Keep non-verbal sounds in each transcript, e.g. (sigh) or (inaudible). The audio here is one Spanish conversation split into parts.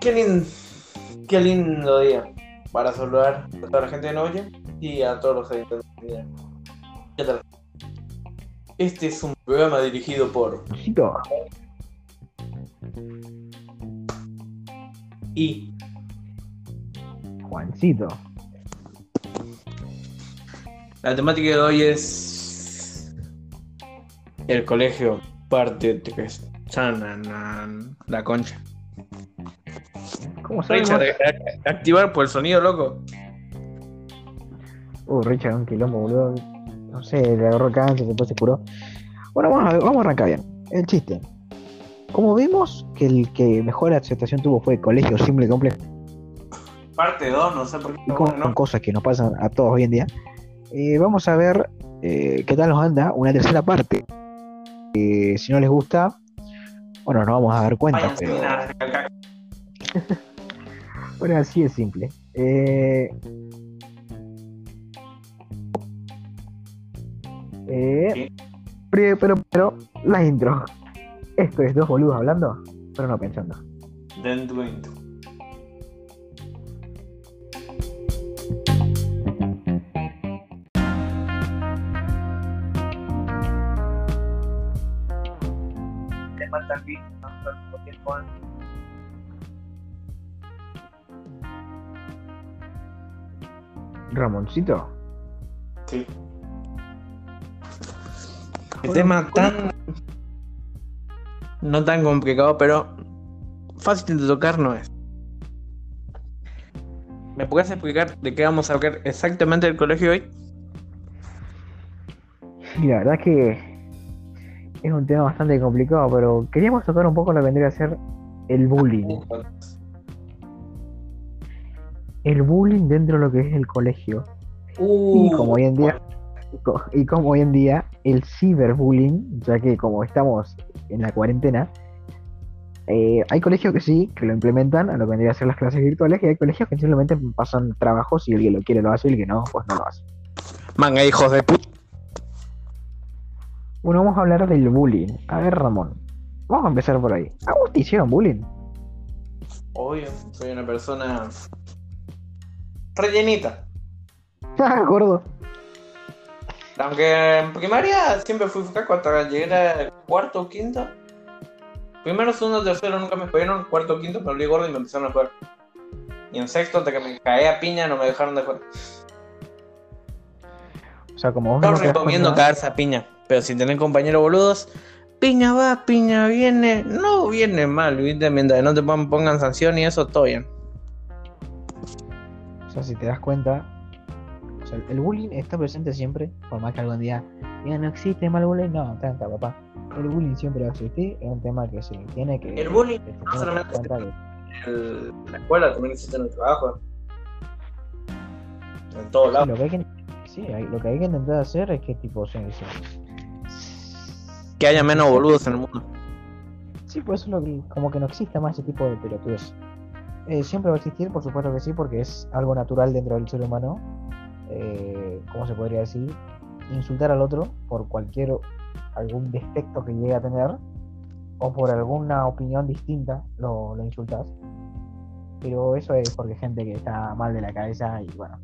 Qué lindo, qué lindo día para saludar a toda la gente de Noche y a todos los habitantes de Vida. ¿Qué tal? Este es un programa dirigido por y Juancito. la temática de hoy es el colegio parte de que es Chananan, la concha. ¿Cómo sabemos? Richard, eh, activar por el sonido loco. Uh, Richard, un quilombo, boludo. No sé, le agarró cáncer, después se curó. Bueno, vamos a, vamos a arrancar bien. El chiste. Como vimos que el que mejor aceptación tuvo fue el colegio simple y complejo, Parte 2, no sé por qué. y con, bueno, con cosas que nos pasan a todos hoy en día, eh, vamos a ver eh, qué tal nos anda una tercera parte. Eh, si no les gusta, bueno, nos vamos a dar cuenta, pero (laughs) bueno, así es simple. Eh, eh, pero, pero, la intro. Esto es dos boludos hablando, pero no pensando. Dentro, dentro. Tiempo. Ramoncito. Sí. El tema tan. No tan complicado, pero fácil de tocar no es. ¿Me puedes explicar de qué vamos a hablar exactamente del colegio hoy? Y la verdad que es un tema bastante complicado, pero queríamos tocar un poco lo que vendría a ser el bullying. El bullying dentro de lo que es el colegio. Uh, Y como hoy en día, y como hoy en día el ciberbullying, ya que como estamos en la cuarentena, eh, hay colegios que sí, que lo implementan a lo que vendría a ser las clases virtuales, y hay colegios que simplemente pasan trabajos y el que lo quiere lo hace y el que no, pues no lo hace. Manga, hijos de puta. Bueno, vamos a hablar del bullying. A ver, Ramón, vamos a empezar por ahí. ¿A vos te hicieron bullying? Obvio, soy una persona rellenita. (laughs) Ah, gordo. Aunque en primaria siempre fui caco hasta llegué a cuarto o quinto. Primero, segundo, tercero nunca me jugaron, cuarto o quinto me volví gordo y me empezaron a jugar. Y en sexto, hasta que me caí a piña, no me dejaron de jugar. O sea, como vos No recomiendo caerse a piña, pero si tenés compañeros boludos, piña va, piña viene, no viene mal, ¿viste? Mientras no te pon- pongan sanción y eso, todo bien. O sea, si te das cuenta, o sea, el bullying está presente siempre, por más que algún día digan no existe mal bullying, no, tranca, papá. El bullying siempre va a existir, es un tema que se tiene que. El bullying que no solamente En la escuela también existe en el trabajo. En todos sí, lados. lo que hay que, sí, hay- lo que hay que intentar hacer es que tipo se, se- Que haya menos boludos en el mundo. Sí, por eso lo que- como que no exista más ese tipo de pelotudes. Eh, siempre va a existir, por supuesto que sí, porque es algo natural dentro del ser humano. Eh, ¿Cómo se podría decir? Insultar al otro por cualquier algún defecto que llegue a tener o por alguna opinión distinta lo, lo insultas. Pero eso es porque hay gente que está mal de la cabeza y bueno.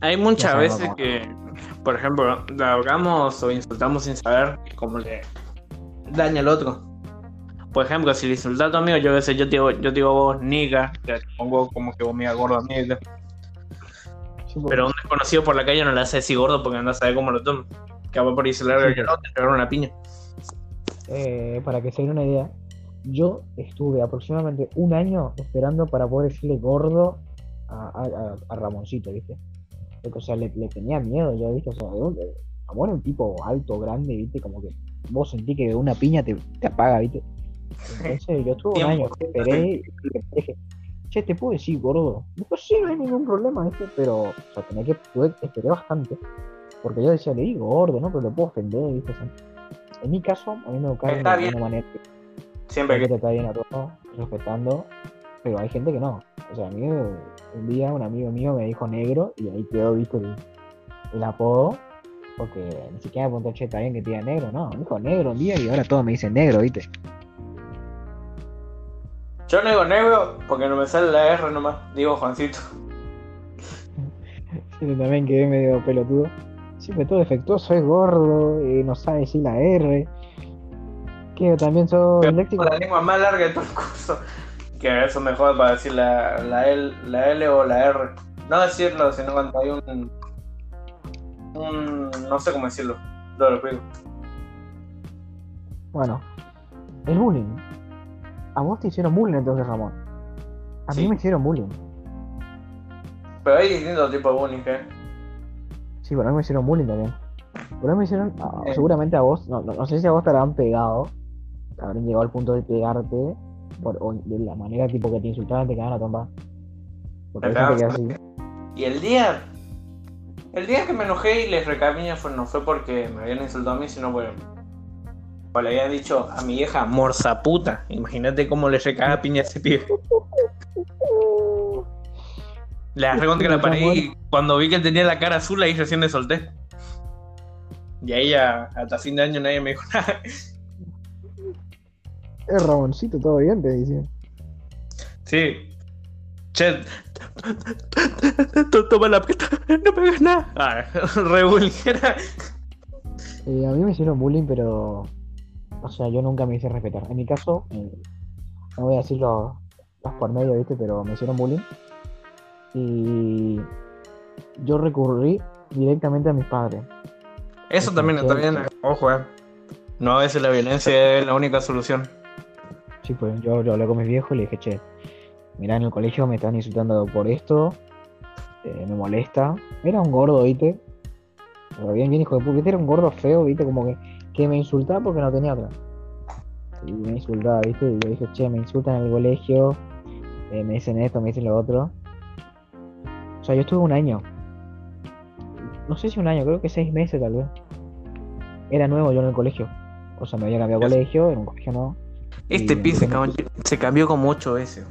Hay muchas veces que, por ejemplo, la ahogamos o insultamos sin saber cómo le daña al otro. Por ejemplo, si le insultas a tu amigo, yo a veces yo te digo, yo te digo vos, niga, te pongo como que vos me digas gordo a mí. ¿viste? Sí, porque- Pero un desconocido por la calle no le hace decir gordo porque andás a saber cómo lo toma. Capaz por ahí se larga Sí, el sí. otro, te pegaron una piña. Eh, para que se den una idea, yo estuve aproximadamente un año esperando para poder decirle gordo a, a- a- a Ramoncito, ¿viste? Porque, o sea, le, le tenía miedo ya, ¿viste? O sea, Ramón era un tipo alto, grande, ¿viste? Como que vos sentí que una piña te, te apaga, ¿viste? Entonces yo estuve un año, esperé y dije, che, ¿te puedo decir gordo? Dijo, sí, no hay ningún problema, ¿viste? Pero, o sea, tenía que, tuve, esperé bastante. Porque yo decía, le digo gordo, ¿no? Pero lo puedo ofender, ¿viste? En mi caso, a mí me educaron Está de bien. una manera que Siempre que que. tratar bien a todos, respetando, pero hay gente que no. O sea, a mí un día un amigo mío me dijo negro y ahí quedó, viste, el, el apodo. Porque ni siquiera me preguntó, che, está bien que te diga negro, no, dijo negro un día y ahora todos me dicen negro, ¿viste? Yo no digo negro porque no me sale la R nomás, digo Juancito. (laughs) Yo también quedé medio pelotudo. Siempre todo defectuoso, es gordo, eh, no sabe decir la R. Que también soy léxico. La lengua más larga de todo el curso. Que eso mejor para decir la, la, L, la L o la R. No decirlo, sino cuando hay un. Un no sé cómo decirlo. Lo explico. Bueno, el bullying. A vos te hicieron bullying entonces, Ramón. A mí Sí. me hicieron bullying. Pero hay distintos tipos de bullying, ¿eh? Sí, pero a mí me hicieron bullying también. Pero a mí me hicieron, ah, Eh. seguramente a vos, no, no, no sé si a vos te habrán pegado, te habrán llegado al punto de pegarte, por, o de la manera tipo que te insultaban, te cagaban a trompa. Porque así. Y el día. El día que me enojé y les recamiña fue, no fue porque me habían insultado a mí, sino porque. O le habían dicho a mi vieja morsa puta. Imagínate cómo le recagaba piña a ese pibe. Le agarré contra la pared y cuando vi que él tenía la cara azul, ahí recién le solté. Y ahí ya, hasta fin de año nadie me dijo (laughs) nada. Eh, Ramoncito, todo bien, te dicen. Sí. Che. Toma la no pegas nada. Ah, (laughs) re. Eh, a mí me hicieron bullying, pero. O sea, yo nunca me hice respetar. En mi caso, eh, no voy a decir los, los por medio, ¿viste? Pero me hicieron bullying. Y. Yo recurrí directamente a mis padres. Eso también está bien, ojo, eh. No a veces la violencia es la única solución. Sí, pues yo, yo hablé con mis viejos y le dije, che, mirá, en el colegio me están insultando por esto, eh, me molesta. Era un gordo, ¿viste? Pero bien, bien, hijo de puta. Era un gordo feo, ¿viste? Como que, que me insultaba porque no tenía otra. Y me insultaba, ¿viste? Y yo dije, che, me insultan en el colegio, eh, me dicen esto, me dicen lo otro. O sea, yo estuve un año. No sé si un año, creo que seis meses tal vez. Era nuevo yo en el colegio. O sea, me había cambiado de colegio, en un colegio nuevo. Este Y pibe se cambió, se cambió como ocho veces.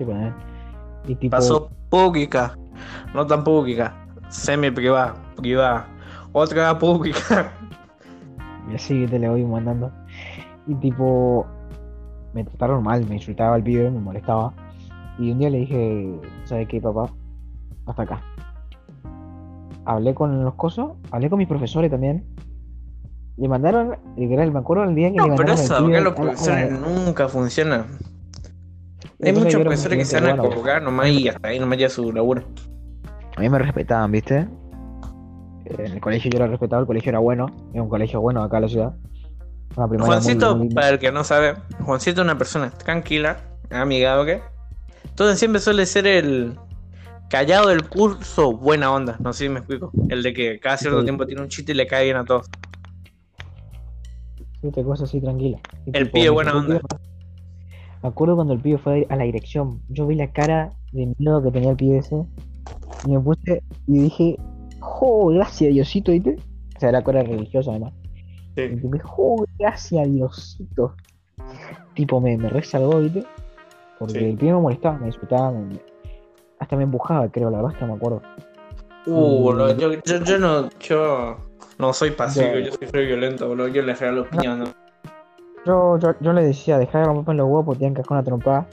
Sí, pues. Y tipo, Pasó pública, no tan pública, semi privada, privada, otra pública. y así te le voy mandando. Y tipo, me trataron mal, me insultaba el pibe, me molestaba. Y un día le dije, ¿sabes qué, papá? Hasta acá. Hablé con los cosos, hablé con mis profesores también. Le mandaron, me acuerdo el día que No, le pero mandaron eso, al pibe acá los la- profesores nunca funcionan. Hay muchos profesores que se van a colgar nomás y hasta ahí nomás ya su laburo. A mí me respetaban, ¿viste? Eh, En el colegio yo era respetado, el colegio era bueno, era un colegio bueno acá en la ciudad. Muy- Juancito, muy para el que no sabe, Juancito es una persona tranquila, amigable. Entonces siempre suele ser el callado del curso, buena onda, no sé si me explico. El de que cada cierto Sí. tiempo tiene un chiste y le cae bien a todos. Sí, te cosa así tranquila. El pibe buena onda. Me acuerdo cuando el pibe fue a la dirección. Yo vi la cara de miedo que tenía el pibe ese. Y me puse y dije, ¡Oh, gracias Diosito! ¿viste? O sea, era cara religiosa además. Y Sí. dije, ¡Oh, gracias Diosito! Tipo, me, me resalvó, ¿viste? Porque Sí. el pibe me molestaba, me insultaba, me- hasta me empujaba, creo, la verdad es que no me acuerdo. Uh, no, yo, yo, yo no, yo no soy pasivo, Ya. yo soy re violento, boludo. Yo les regalo piñas, ¿no? Yo, yo, yo le decía, dejar de romperme los huevos porque tenían que una trompada.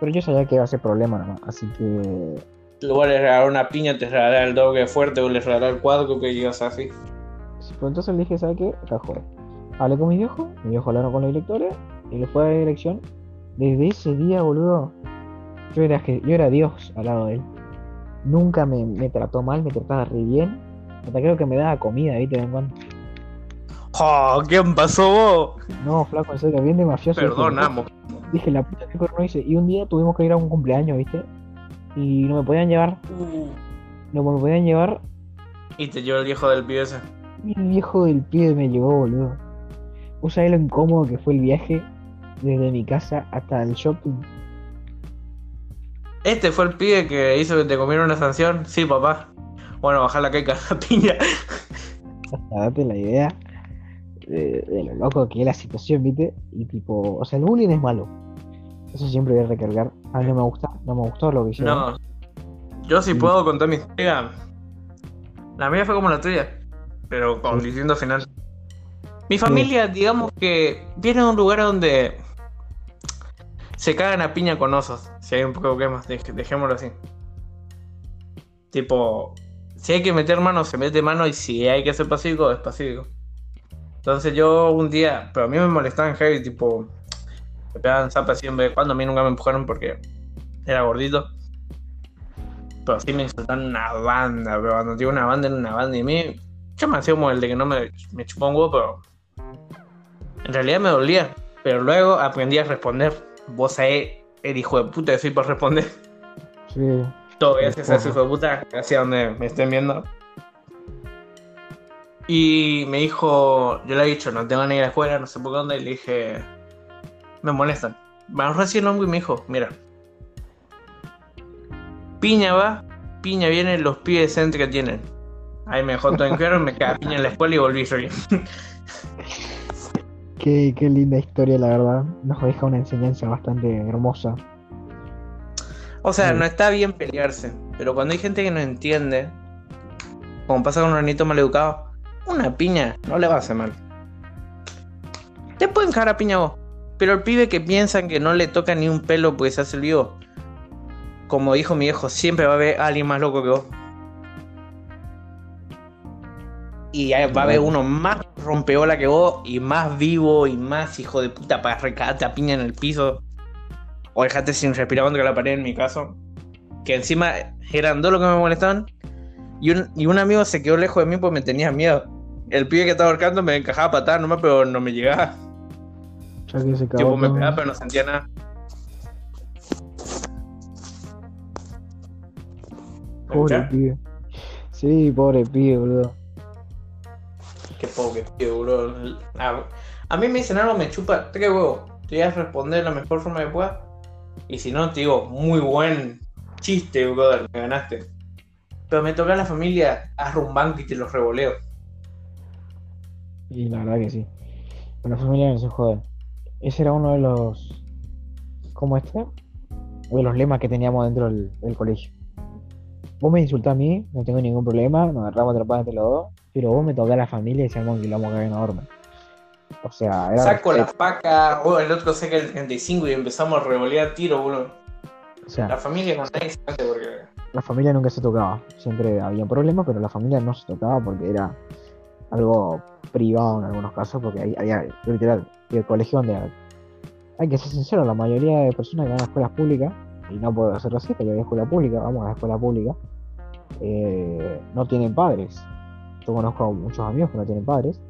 Pero yo sabía que iba a ser problema nomás. Así que En lugar de regalar una piña, te regalar el doble fuerte o les regalar el cuadro que llegas así. Sí, pues entonces le dije, ¿sabes qué? Joder. Hablé con mi viejo, mi viejo hablaron con los directores y le fue a la dirección. Desde ese día, boludo, yo era, yo era Dios al lado de él. Nunca me, me trató mal, me trataba re bien. Hasta creo que me daba comida, ¿viste? De vez en cuando. ¡Oh! ¿Quién pasó vos? No, flaco, en serio, bien de mafioso. amo. Dije, la puta que no hice. Y un día tuvimos que ir a un cumpleaños, ¿viste? Y no me podían llevar, no me podían llevar. Y te llevó el viejo del pibe ese. Y el viejo del pibe me llevó, boludo. ¿Vos sabés lo incómodo que fue el viaje desde mi casa hasta el shopping? Este fue el pibe que hizo que te comiera una sanción. Sí, papá. Bueno, bajar la caica la piña. (laughs) Darte la idea de, de lo loco que es la situación, ¿viste? Y tipo, o sea, el bullying es malo. Eso siempre voy a recargar. A mí no me gusta, no me gustó lo que hicieron. No. Yo sí Sí. puedo contar mi historia. La mía fue como la tuya. pero con distinto final. Mi familia, digamos que viene de un lugar donde se cagan a piña con osos. Si hay un problema, dejémoslo así. Tipo, si hay que meter mano, se mete mano y si hay que ser pacífico, es pacífico. Entonces yo un día, pero a mí me molestaban heavy, tipo, me pegaban zapas siempre, cuando a mí nunca me empujaron porque era gordito. Pero sí me insultaron una banda, pero cuando digo una banda, en una banda y a mí, yo me hacía como el de que no me, me chupó un huevo, pero en realidad me dolía. Pero luego aprendí a responder. Vos sabés el hijo de puta que soy por responder. Sí. Todo gracias a ese hijo de puta, hacia donde me estén viendo. Y me dijo, yo le he dicho, no tengo ni ir a la escuela, no sé por dónde, y le dije, me molestan. Así el hongo y me dijo, mira, piña va, piña viene, los pibes que tienen. Ahí me dejó todo en claro, me caí piña en la escuela y volví yo (laughs) Qué, qué linda historia, la verdad. Nos deja una enseñanza bastante hermosa. O sea, no está bien pelearse, pero cuando hay gente que no entiende, como pasa con un ranito mal educado, una piña no le va a hacer mal. Te pueden cagar a piña vos, pero el pibe que piensa que no le toca ni un pelo porque se hace el vivo, como dijo mi viejo, siempre va a haber alguien más loco que vos. Y va a haber uno más rompeola que vos y más vivo y más hijo de puta para recarte a piña en el piso. O dejarte sin respirar contra la pared en mi caso. Que encima eran dos los que me molestaban. Y un, y un amigo se quedó lejos de mí porque me tenía miedo. El pibe que estaba ahorcando me encajaba patada nomás, pero no me llegaba. Ya que se tipo, me pegaba, pero no sentía nada. Pobre pibe. Sí, pobre pibe, boludo. Qué pobre pibe, boludo. A, mí me dicen algo, me chupa tres huevos. Te voy a responder de la mejor forma que pueda. Y si no, te digo, muy buen chiste, boludo, me ganaste. Pero me toca la familia, haz un banco y te los revoleo. Y la verdad que sí. Con la familia no se jode. Ese era uno de los. ¿Cómo este? De los lemas que teníamos dentro del, colegio. Vos me insultás a mí, no tengo ningún problema, nos agarramos atrapados entre los dos, pero vos me tocás a la familia y decíamos que lo vamos a caer enorme. O sea, era. Saco la paca, o el otro saca el 35 y empezamos a revolear tiro, boludo. O sea, la familia con nadie porque. La familia nunca se tocaba. Siempre había problemas, pero la familia no se tocaba porque era algo privado en algunos casos, porque hay, había literal el colegio donde hay que ser sincero, la mayoría de personas que van a escuelas públicas, y no puedo hacerlo así, porque hay escuela pública, vamos a la escuela pública, eh, no tienen padres. Yo conozco muchos amigos que no tienen padres.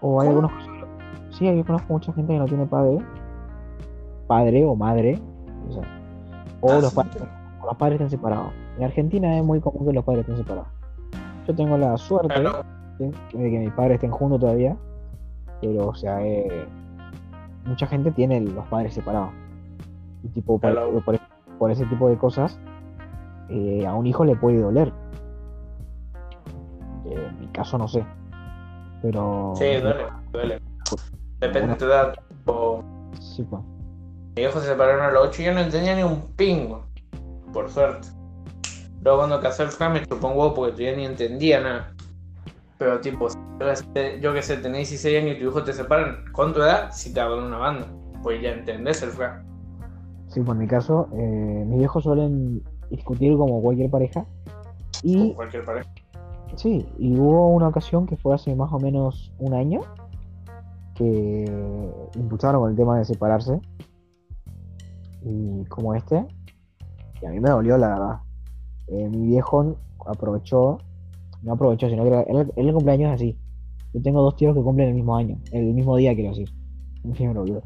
O hay algunos Sí, yo conozco mucha gente que no tiene padre. Padre o madre. O, ah, los, padres, los padres están separados. En Argentina es muy común que los padres estén separados. Yo tengo la suerte de que mis padres estén juntos todavía. Pero, o sea, eh, mucha gente tiene los padres separados. Y tipo, por, ese tipo de cosas, eh, a un hijo le puede doler. Eh, en mi caso no sé. Pero. Sí, duele, duele. Depende de tu edad. Sí, pues. Mi hijo se separaron a los 8 y yo no tenía ni un pingo. Por suerte. Luego cuando casé el Fran me chupó un huevo porque yo ni entendía nada. Pero tipo, yo que sé, tenés 16 años y tu hijo te separan con tu edad, si te en una banda. Pues ya entendés el Fran. Sí, por mi caso, eh, mis viejos suelen discutir como cualquier pareja. Y, como cualquier pareja. Sí, y hubo una ocasión que fue hace más o menos un año que impulsaron con el tema de separarse. Y como este, y a mí me dolió la verdad. Eh, mi viejo aprovechó, no aprovechó, sino que era, el cumpleaños así. Yo tengo dos tíos que cumplen el mismo año, el mismo día quiero decir. Un fin me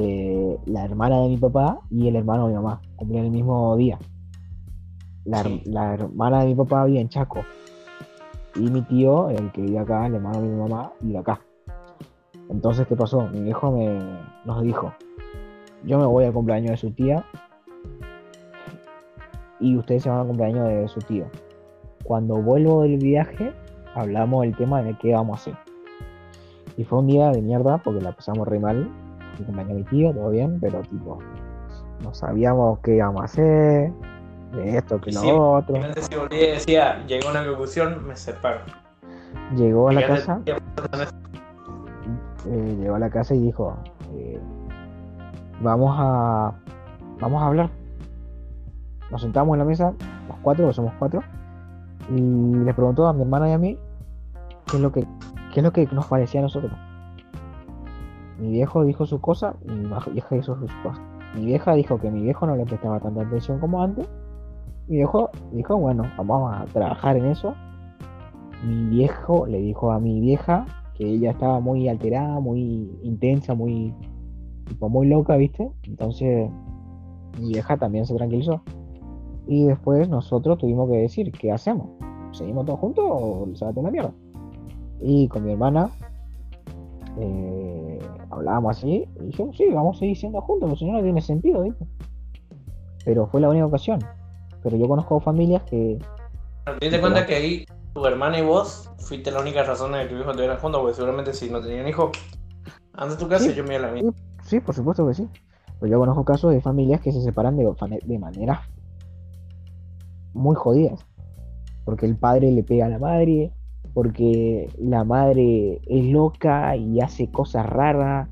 eh, la hermana de mi papá y el hermano de mi mamá cumplen el mismo día. La, la hermana de mi papá vive en Chaco y mi tío, el que vive acá, el hermano de mi mamá, vive acá. Entonces, ¿qué pasó? Mi viejo me, nos dijo, yo me voy al cumpleaños de su tía y ustedes se van al cumpleaños de su tío. Cuando vuelvo del viaje, hablamos del tema de qué vamos a hacer. Y fue un día de mierda porque la pasamos re mal. Cumpleaños de mi tío, todo bien, pero tipo, no sabíamos qué íbamos a hacer, de esto, que lo otro. Si volví y decía, llegó a una conclusión, me separo. llegó a la ¿Qué hace- casa, eh, llegó a la casa y dijo, eh, vamos a vamos a hablar. Nos sentamos en la mesa, los cuatro, porque somos cuatro, y le preguntó a mi hermana y a mí qué es lo que, qué es lo que nos parecía a nosotros. Mi viejo dijo su cosa y mi vieja hizo sus cosas. Mi vieja dijo que mi viejo no le prestaba tanta atención como antes. Mi viejo dijo, bueno, vamos a trabajar en eso. Mi viejo le dijo a mi vieja que ella estaba muy alterada, muy intensa, muy tipo muy loca, ¿viste? Entonces mi vieja también se tranquilizó. Y después nosotros tuvimos que decir, ¿qué hacemos? ¿Seguimos todos juntos o se va a tener mierda? Y con mi hermana eh, hablábamos así y dijimos, sí, vamos a seguir siendo juntos, porque si no, no tiene sentido, ¿viste? Pero fue la única ocasión. Pero yo conozco familias que Te cuenta que ahí tu hermana y vos fuiste la única razón de que tu hijo estuvieran juntos, porque seguramente si no tenían hijo, anda a tu casa Sí. y yo me iba a la mía. Sí, por supuesto que sí. Pero yo conozco casos de familias que se separan de, de maneras muy jodidas. Porque el padre le pega a la madre, porque la madre es loca y hace cosas raras,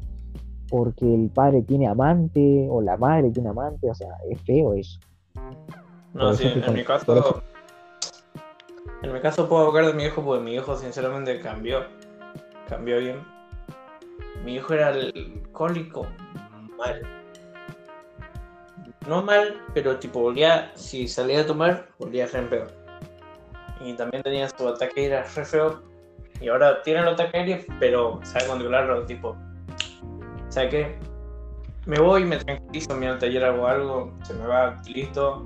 porque el padre tiene amante o la madre tiene amante, o sea, es feo eso. No, sí, en, mi caso. En mi caso puedo hablar de mi hijo porque mi hijo sinceramente cambió. Cambió bien. Mi hijo era alcohólico mal. No mal, pero tipo volvía, si salía a tomar, volvía re pedo. Y también tenía su ataque era re feo. Y ahora tiene el ataque aéreo, pero sabe controlarlo, tipo. ¿Sabe qué? Me voy, me tranquilizo, voy al taller hago algo, se me va, listo.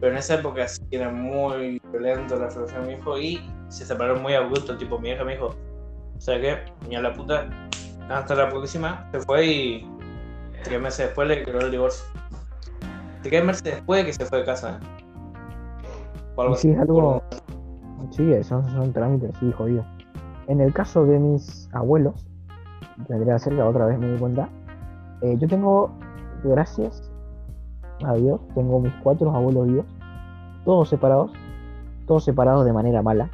Pero en esa época sí era muy violento la relación de mi hijo y se separaron muy abrupto. Tipo, mi hija me dijo, ¿sabes qué? Ni a la puta, hasta la próxima. Se fue y tres meses después le quedó el divorcio. Tres meses después de que se fue de casa. O algo Y sí, así. es algo. Sí, son, son trámites, sí, jodido. En el caso de mis abuelos, tendría que ser la otra vez me di cuenta. eh, yo tengo, gracias a Dios, tengo mis cuatro abuelos vivos, todos separados, todos separados de manera mala.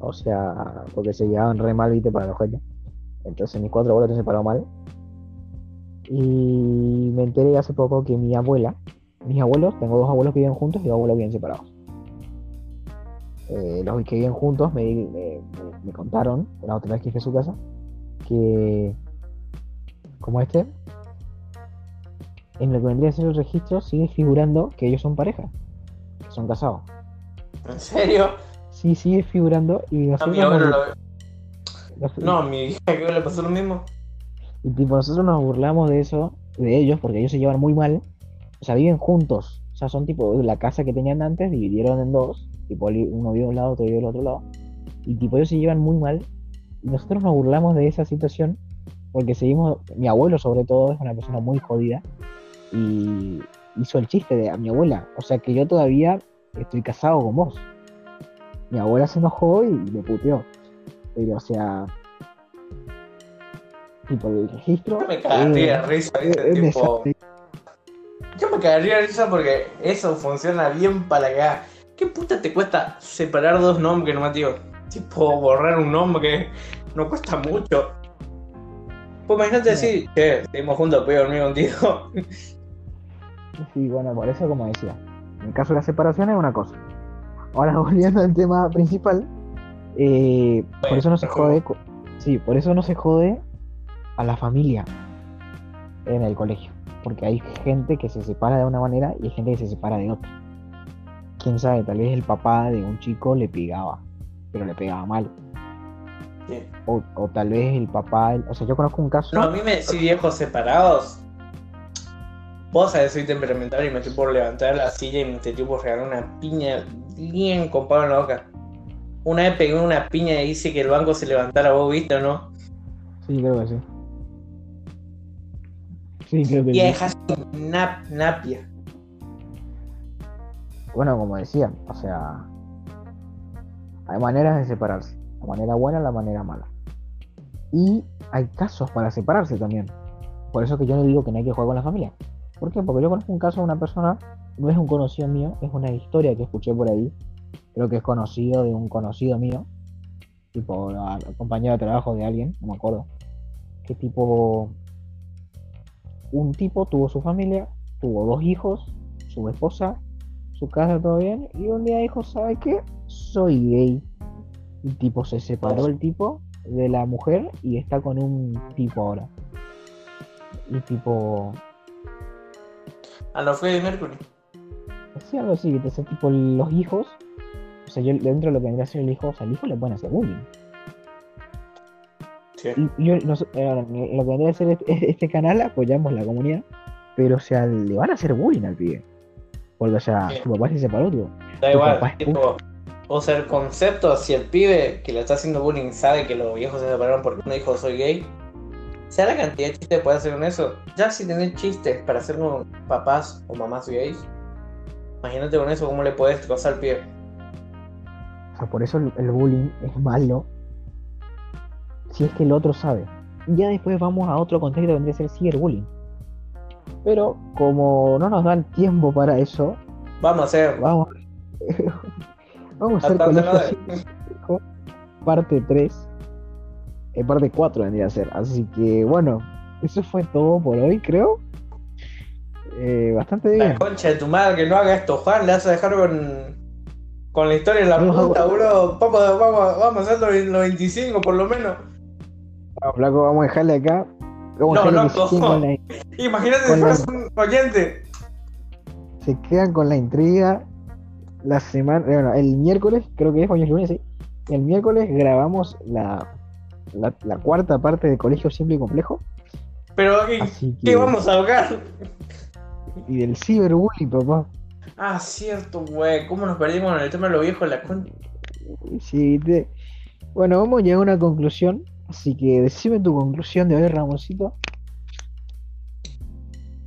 O sea, porque se llevaban re mal, viste, para los gente. Entonces mis cuatro abuelos se han separado mal. Y me enteré hace poco que mi abuela, mis abuelos, tengo dos abuelos que viven juntos y dos abuelos viven separados. Eh, los que viven juntos me, me- me- contaron, la otra vez que fui a su casa, que como este, en lo que vendría a ser el registro sigue figurando que ellos son pareja, que son casados. ¿En serio? Sí, sigue figurando y A nosotros, mi abuelo lo... No, a mi hija que le pasó lo mismo. Y tipo, nosotros nos burlamos de eso, de ellos, porque ellos se llevan muy mal, o sea, viven juntos, o sea, son tipo la casa que tenían antes, dividieron en dos, tipo uno vive a un lado, otro vive al otro lado, y tipo ellos se llevan muy mal, y nosotros nos burlamos de esa situación, porque seguimos, mi abuelo sobre todo es una persona muy jodida, y hizo el chiste de a mi abuela, o sea que yo todavía estoy casado con vos. Mi abuela se enojó y me puteó, pero o sea, tipo el registro... Yo me cagaría de eh, risa, Tipo... Yo me cagaría de risa porque eso funciona bien para acá. ¿Qué puta te cuesta separar dos nombres nomás, tío? Tipo, borrar un nombre que no cuesta mucho. Pues imagínate decir, che, seguimos juntos, voy a dormir contigo. Sí, bueno, por eso como decía, en el caso de la separación es una cosa. Ahora (laughs) volviendo al tema principal, eh, por eso no se jode, sí, por eso no se jode a la familia en el colegio, porque hay gente que se separa de una manera y hay gente que se separa de otra. Quién sabe, tal vez el papá de un chico le pegaba, pero le pegaba mal. Sí. O, o tal vez el papá, o sea, yo conozco un caso. No, a mí me decís viejos separados. Vos sabés, soy temperamental y me estoy por levantar la silla y me estoy por regalar una piña bien compada en la boca. Una vez pegué una piña y hice que el banco se levantara, vos viste o no. Sí, creo que sí. Sí, creo que sí. Vieja nap, napia. Bueno, como decía, o sea, hay maneras de separarse. La manera buena, la manera mala. Y hay casos para separarse también. Por eso que yo no digo que no hay que jugar con la familia. ¿Por qué? Porque yo conozco un caso de una persona, no es un conocido mío, es una historia que escuché por ahí, creo que es conocido de un conocido mío, tipo compañero de trabajo de alguien, no me acuerdo, que tipo, un tipo tuvo su familia, tuvo dos hijos, su esposa, su casa, todo bien, y un día dijo, ¿sabe qué? Soy gay. Y tipo se separó el tipo de la mujer y está con un tipo ahora. Y tipo, A lo Freddie Mercury. Sí, algo así, que te hace tipo los hijos. O sea, yo dentro de lo que vendría a ser el hijo, o sea, al hijo le pueden hacer bullying. Sí. Y yo, nos- eh, lo que vendría a ser este, (laughs) este canal, apoyamos la comunidad, pero o sea, le van a hacer bullying al pibe. Porque, o sea, Sí. su papá se separó, tipo. Da igual, tipo, o sea, el concepto, si el pibe que le está haciendo bullying sabe que los viejos se separaron porque uno dijo soy gay, sea la cantidad de chistes que puede hacer con eso. Ya si tenés chistes para hacer con papás o mamás gays, imagínate con eso cómo le puedes destrozar al pibe. O sea, por eso el, el bullying es malo. Si es que el otro sabe. Ya después vamos a otro contexto que vendría a ser ciberbullying. Pero como no nos dan tiempo para eso, Vamos a hacer. Vamos, (laughs) vamos a hacer colegio parte 3. eh, parte 4 vendría a ser. Así que bueno, eso fue todo por hoy, creo. Eh, bastante bien. La concha de tu madre que no haga esto, Juan, le vas a dejar con, con la historia en la No, punta, bro. Vamos, vamos, vamos a hacer los, los 25 por lo menos. Vamos, flaco, vamos a dejarle acá. Vamos No, no, la, (laughs) Imagínate si la- fueras un oyente. se quedan con la intriga. La semana, bueno, el miércoles, creo que es es lunes, sí. El miércoles grabamos la, la, la cuarta parte de Colegio Simple y Complejo. Pero, ¿qué, Así que. qué vamos a hablar? Y del ciberbullying, papá. Ah, cierto, güey. ¿Cómo nos perdimos en el tema de los viejos? La. Sí, te- Bueno, vamos a llegar a una conclusión. Así que decime tu conclusión de hoy, Ramoncito.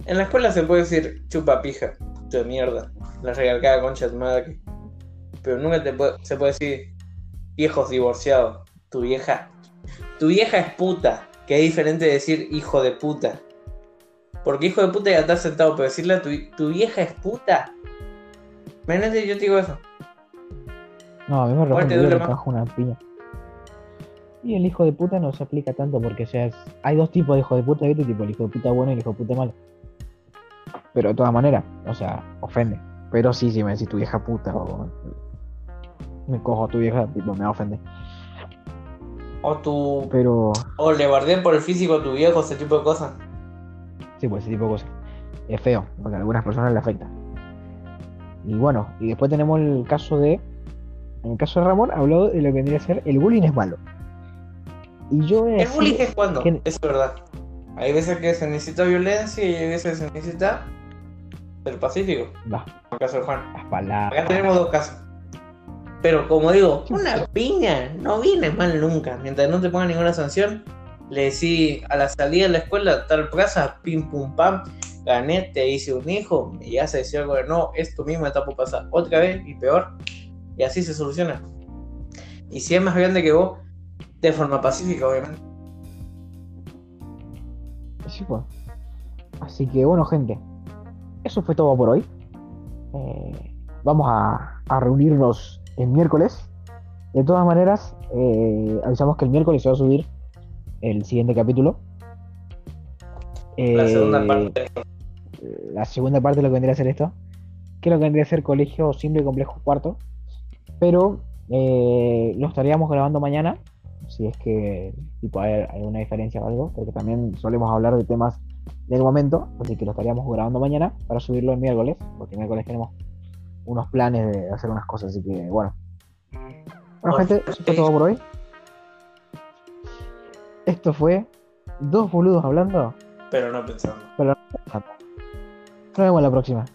En la escuela se puede decir chupa pija, de mierda. La regalcada concha de madre. Pero nunca te puede- se puede decir viejos divorciados. Tu vieja. Tu vieja es puta. Que es diferente de decir hijo de puta. Porque hijo de puta ya está sentado, pero decirle a tu, tu vieja es puta. Imagínate, yo te digo eso. No, a mí me ¿Cuál te recuerda que una piña. Y el hijo de puta no se aplica tanto porque, sea, es- hay dos tipos de hijo de puta, ¿viste? Tipo el hijo de puta bueno y el hijo de puta malo. Pero de todas maneras, o sea, ofende. Pero sí, si me decís tu vieja puta o me cojo a tu vieja, tipo, me va a ofender. O tu. Pero, O le guardé por el físico a tu viejo, ese tipo de cosas. sí, pues ese tipo de cosas. Es feo, porque a algunas personas le afecta. Y bueno, y después tenemos el caso de. En el caso de Ramón, habló de lo que vendría a ser el bullying es malo. Y yo a El bullying es cuando, que- es verdad. Hay veces que se necesita violencia y hay veces que se necesita ser pacífico. Va, En el caso de Juan. las palabras. Acá tenemos dos casos. Pero como digo, una piña no viene mal nunca. Mientras no te pongan ninguna sanción, le decís a la salida de la escuela, tal plaza, pim pum pam, gané, te hice un hijo, y ya se decía algo de no, esto mismo está por pasar otra vez y peor. Y así se soluciona. Y si es más grande que vos, de forma pacífica, obviamente. Sí, pues. Así que bueno, gente. Eso fue todo por hoy. Eh, vamos a, a reunirnos el miércoles. De todas maneras, eh, avisamos que el miércoles se va a subir el siguiente capítulo. La segunda Eh, parte. la segunda parte de lo que vendría a ser esto. Que lo que vendría a ser colegio simple y complejo cuarto. Pero eh, lo estaríamos grabando mañana. Si es que tipo, hay alguna diferencia o algo. Porque también solemos hablar de temas del momento. Así que lo estaríamos grabando mañana para subirlo el miércoles. Porque el miércoles tenemos unos planes de hacer unas cosas. Así que bueno. Bueno, gente, eso fue todo por hoy. Esto fue Dos Boludos Hablando. Pero no pensando. Nos vemos la próxima.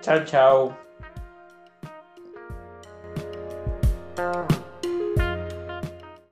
Chao, chao.